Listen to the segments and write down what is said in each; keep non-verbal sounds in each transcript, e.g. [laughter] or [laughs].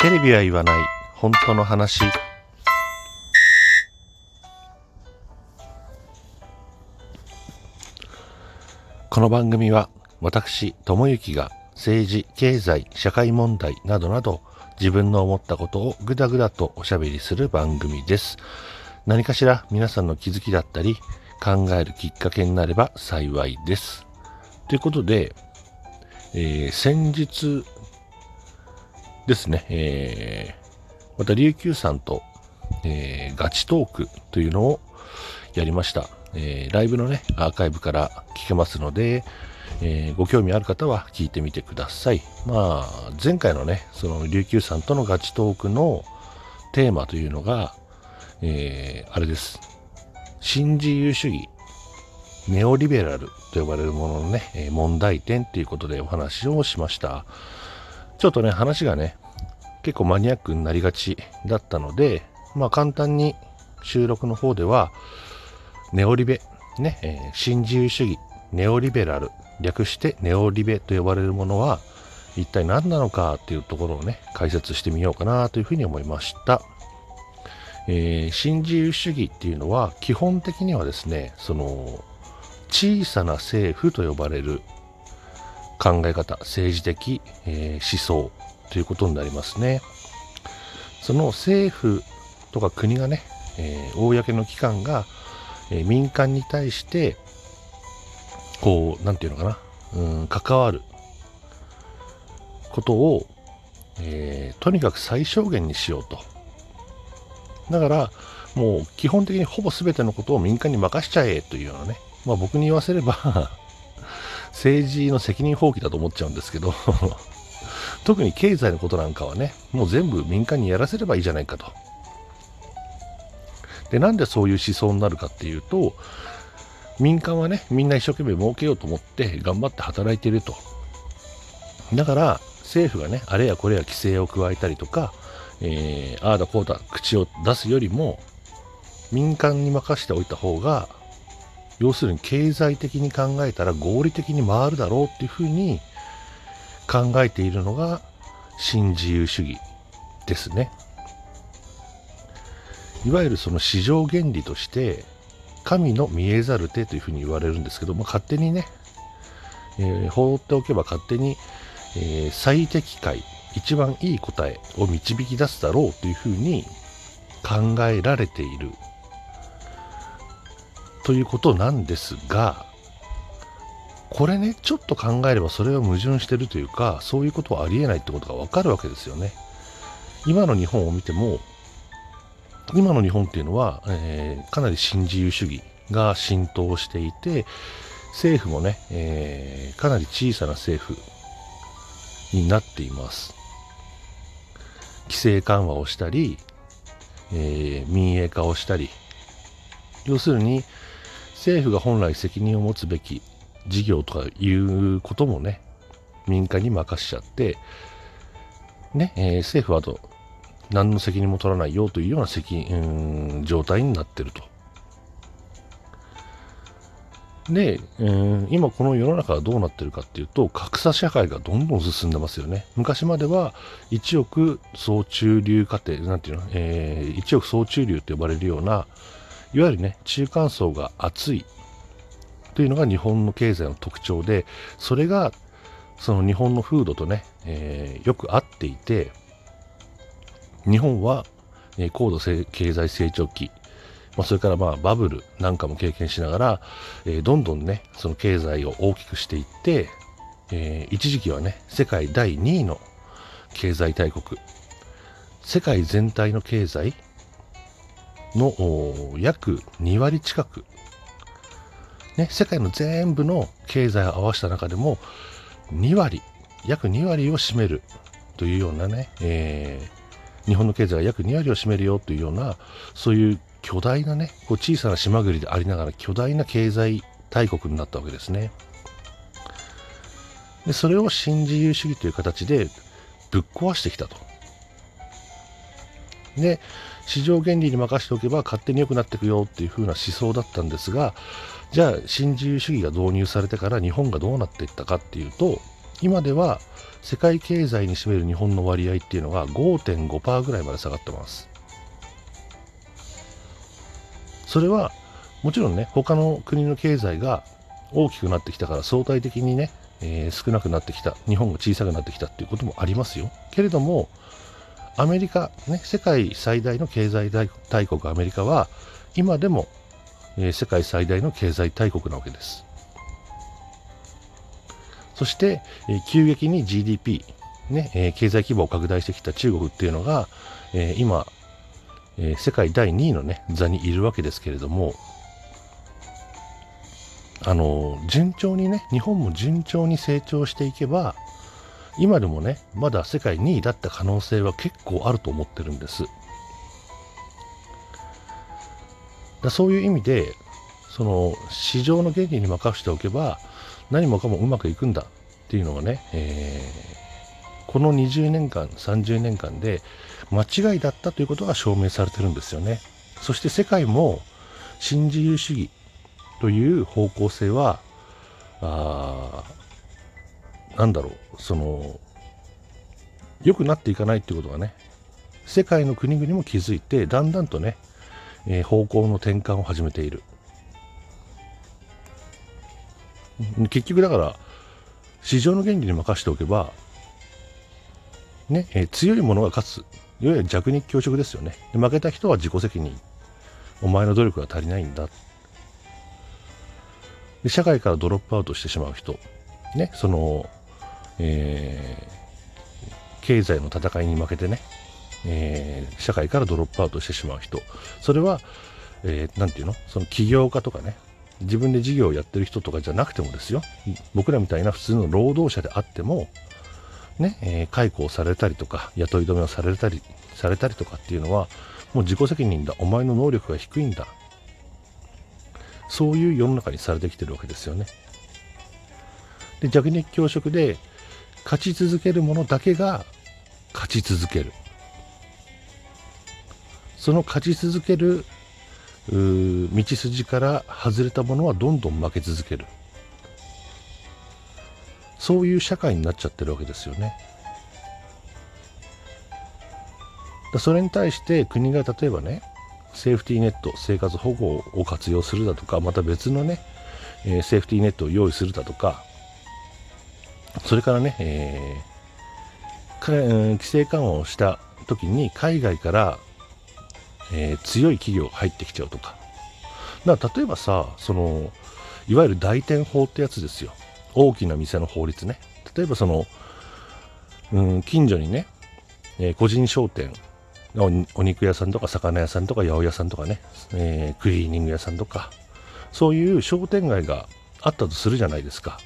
テレビは言わない。本当の話。この番組は私智之が政治経済社会問題などなど自分の思ったことをぐだぐだとおしゃべりする番組です。何かしら皆さんの気づきだったり考えるきっかけになれば幸いです。ということで、えー、先日ですね、えー、また琉球さんと、えー、ガチトークというのをやりました。えー、ライブのね、アーカイブから聞けますので、えー、ご興味ある方は聞いてみてください。まあ、前回のね、その琉球さんとのガチトークのテーマというのが、えー、あれです。新自由主義、ネオリベラルと呼ばれるもののね、問題点ということでお話をしました。ちょっとね、話がね、結構マニアックになりがちだったので、まあ簡単に収録の方では、ネオリベ、ね、えー、新自由主義、ネオリベラル、略してネオリベと呼ばれるものは、一体何なのかっていうところをね、解説してみようかなというふうに思いました。えー、新自由主義っていうのは、基本的にはですね、その、小さな政府と呼ばれる考え方、政治的、えー、思想ということになりますね。その政府とか国がね、えー、公の機関が、えー、民間に対して、こう、なんていうのかな、うん、関わることを、えー、とにかく最小限にしようと。だから、もう基本的にほぼ全てのことを民間に任しちゃえというようなね、まあ僕に言わせれば [laughs] 政治の責任放棄だと思っちゃうんですけど特に経済のことなんかはね、もう全部民間にやらせればいいじゃないかと。で、なんでそういう思想になるかっていうと、民間はね、みんな一生懸命儲けようと思って頑張って働いてると。だから、政府がね、あれやこれや規制を加えたりとか、えー、ああだこうだ口を出すよりも、民間に任せておいた方が、要するに経済的に考えたら合理的に回るだろうっていうふうに考えているのが新自由主義ですね。いわゆるその市場原理として神の見えざる手というふうに言われるんですけども勝手にね、えー、放っておけば勝手に、えー、最適解一番いい答えを導き出すだろうというふうに考えられているということなんですがこれねちょっと考えればそれは矛盾してるというかそういうことはありえないってことがわかるわけですよね今の日本を見ても今の日本っていうのは、えー、かなり新自由主義が浸透していて、政府もね、えー、かなり小さな政府になっています。規制緩和をしたり、えー、民営化をしたり、要するに政府が本来責任を持つべき事業とかいうこともね、民間に任しちゃって、ね、えー、政府はあと何の責任も取らないよというような責任状態になってると。で、今この世の中がどうなってるかっていうと、格差社会がどんどん進んでますよね。昔までは1億総中流家庭、なんていうの、えー、1億総中流と呼ばれるような、いわゆるね、中間層が厚いというのが日本の経済の特徴で、それがその日本の風土とね、えー、よく合っていて、日本は、え、高度経済成長期、まあ、それからまあバブルなんかも経験しながら、えー、どんどんね、その経済を大きくしていって、えー、一時期はね、世界第2位の経済大国、世界全体の経済の約2割近く、ね、世界の全部の経済を合わせた中でも2割、約2割を占めるというようなね、えー、日本の経済が約2割を占めるよというような、そういう巨大なね、こう小さな島国でありながら巨大な経済大国になったわけですね。で、それを新自由主義という形でぶっ壊してきたと。で、市場原理に任せておけば勝手に良くなっていくよっていう風な思想だったんですが、じゃあ新自由主義が導入されてから日本がどうなっていったかっていうと、今では世界経済に占める日本の割合っていうのが5.5%ぐらいまで下がってます。それはもちろんね他の国の経済が大きくなってきたから相対的にね、えー、少なくなってきた日本が小さくなってきたっていうこともありますよ。けれどもアメリカ、ね、世界最大の経済大国アメリカは今でも、えー、世界最大の経済大国なわけです。そして、えー、急激に GDP、ねえー、経済規模を拡大してきた中国っていうのが、え今、え世界第2位の、ね、座にいるわけですけれどもあの順調にね日本も順調に成長していけば今でもねまだ世界2位だった可能性は結構あると思ってるんです。だそういう意味でその市場の原理に任せておけば何もかもうまくいくんだっていうのがね、えー、この20年間30年間で間違いだったということが証明されてるんですよね。そして世界も新自由主義という方向性はあなんだろうその良くなっていかないっていうことがね世界の国々も気づいてだんだんとね、えー、方向の転換を始めている。結局だから市場の原理に任せておけばね、えー、強いものが勝つ。いわゆる弱肉強食ですよね。で負けた人は自己責任。お前の努力が足りないんだ。で社会からドロップアウトしてしまう人、ね、その、えー、経済の戦いに負けてね、えー、社会からドロップアウトしてしまう人、それは、えー、ていうの？その起業家とかね、自分で事業をやってる人とかじゃなくてもですよ、僕らみたいな普通の労働者であっても、ね、えー、解雇をされたりとか、雇い止めをされたり、されたりとかっていうのは、もう自己責任だ、お前の能力が低いんだ、そういう世の中にされてきてるわけですよね。で弱肉強食で勝ち続けるものだけが勝ち続けるその勝ち続ける道筋から外れたものはどんどん負け続けるそういう社会になっちゃってるわけですよね。それに対して国が例えばねセーフティーネット、生活保護を活用するだとか、また別のね、セーフティーネットを用意するだとか、それからね、えー、規制緩和をした時に海外から、えー、強い企業が入ってきちゃうとか。だか例えばさ、その、いわゆる大店法ってやつですよ。大きな店の法律ね。例えばその、うん、近所にね、えー、個人商店お肉屋さんとか魚屋さんとか八百屋さんとかね、えー、クリーニング屋さんとかそういう商店街があったとするじゃないですか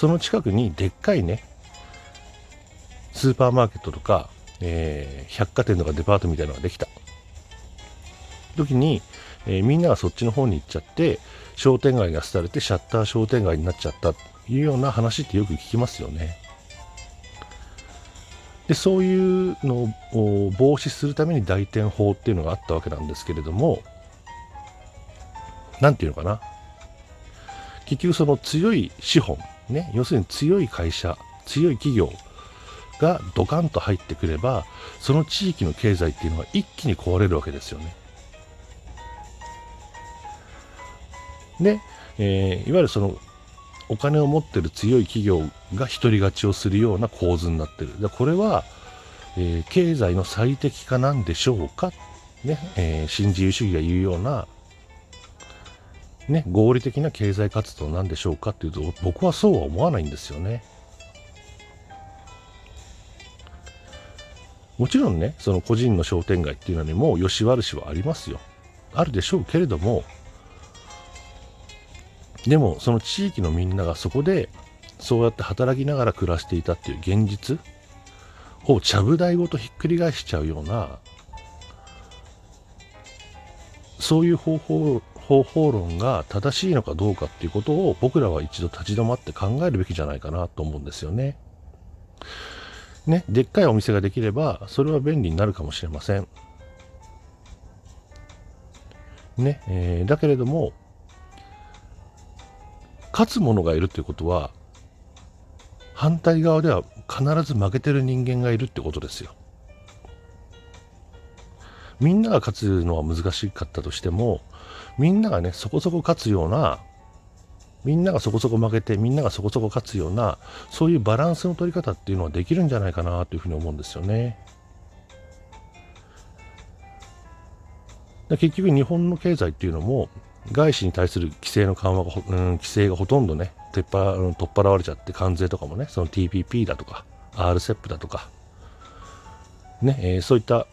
その近くにでっかいねスーパーマーケットとか、えー、百貨店とかデパートみたいなのができた。時に、えー、みんながそっちの方に行っちゃって商店街が廃れてシャッター商店街になっちゃった。というような話ってよく聞きますよね。でそういうのを防止するために大店法っていうのがあったわけなんですけれども何て言うのかな。結局その強い資本ね要するに強い会社強い企業がドカンと入ってくればその地域の経済っていうのは一気に壊れるわけですよね。で、えー、いわゆるそのお金を持ってる強い企業が独り勝ちをするような構図になってる。でこれは、えー、経済の最適化なんでしょうか、ねえー、新自由主義が言うような、ね、合理的な経済活動なんでしょうかっていうと僕はそうは思わないんですよね。もちろんね、その個人の商店街っていうのにも良し悪しはありますよ。あるでしょうけれども、でもその地域のみんながそこでそうやって働きながら暮らしていたっていう現実をちゃぶ台ごとひっくり返しちゃうようなそういう方法方法論が正しいのかどうかっていうことを僕らは一度立ち止まって考えるべきじゃないかなと思うんですよね。ね、でっかいお店ができればそれは便利になるかもしれません。ね、えー、だけれども勝つ者がいるということは反対側では必ず負けてる人間がいるってことですよ。みんなが勝つのは難しかったとしても、みんながね、そこそこ勝つような、みんながそこそこ負けて、みんながそこそこ勝つような、そういうバランスの取り方っていうのはできるんじゃないかなというふうに思うんですよね。結局日本の経済っていうのも外資に対する規制の緩和が、うん、規制がほとんどね取っ払われちゃって関税とかもねその TPP だとか RCEP だとかね、えー、そういった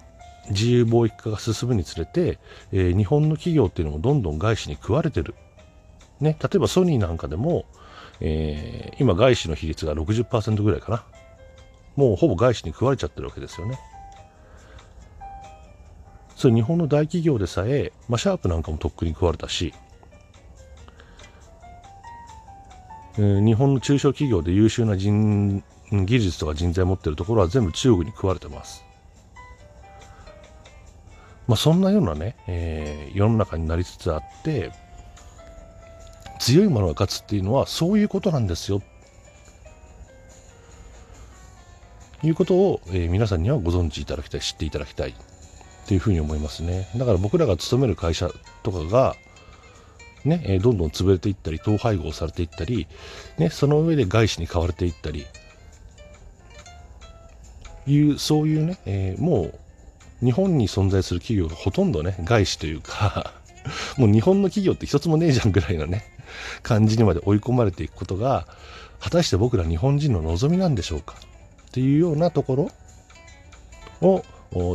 自由貿易化が進むにつれて、えー、日本の企業っていうのもどんどん外資に食われてる。ね、例えばソニーなんかでも、えー、今外資の比率が60%ぐらいかな。もうほぼ外資に食われちゃってるわけですよね。それ日本の大企業でさえ、まあ、シャープなんかもとっくに食われたし、えー、日本の中小企業で優秀な人技術とか人材持ってるところは全部中国に食われてます。まあ、そんなようなね、えー、世の中になりつつあって、強いものが勝つっていうのはそういうことなんですよ。いうことを、えー、皆さんにはご存知いただきたい、知っていただきたい。っていうふうに思いますね。だから僕らが勤める会社とかが、ね、えどんどん潰れていったり、統廃合されていったり、ね、その上で外資に買われていったり、いう、そういうね、えー、もう、日本に存在する企業がほとんどね、外資というか [laughs] もう日本の企業って一つもねえじゃんぐらいのね、感じにまで追い込まれていくことが、果たして僕ら日本人の望みなんでしょうか？っていうようなところを、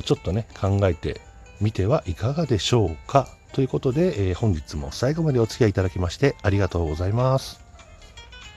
ちょっとね、考えてみてはいかがでしょうか？ということで、えー、本日も最後までお付き合いいただきましてありがとうございます。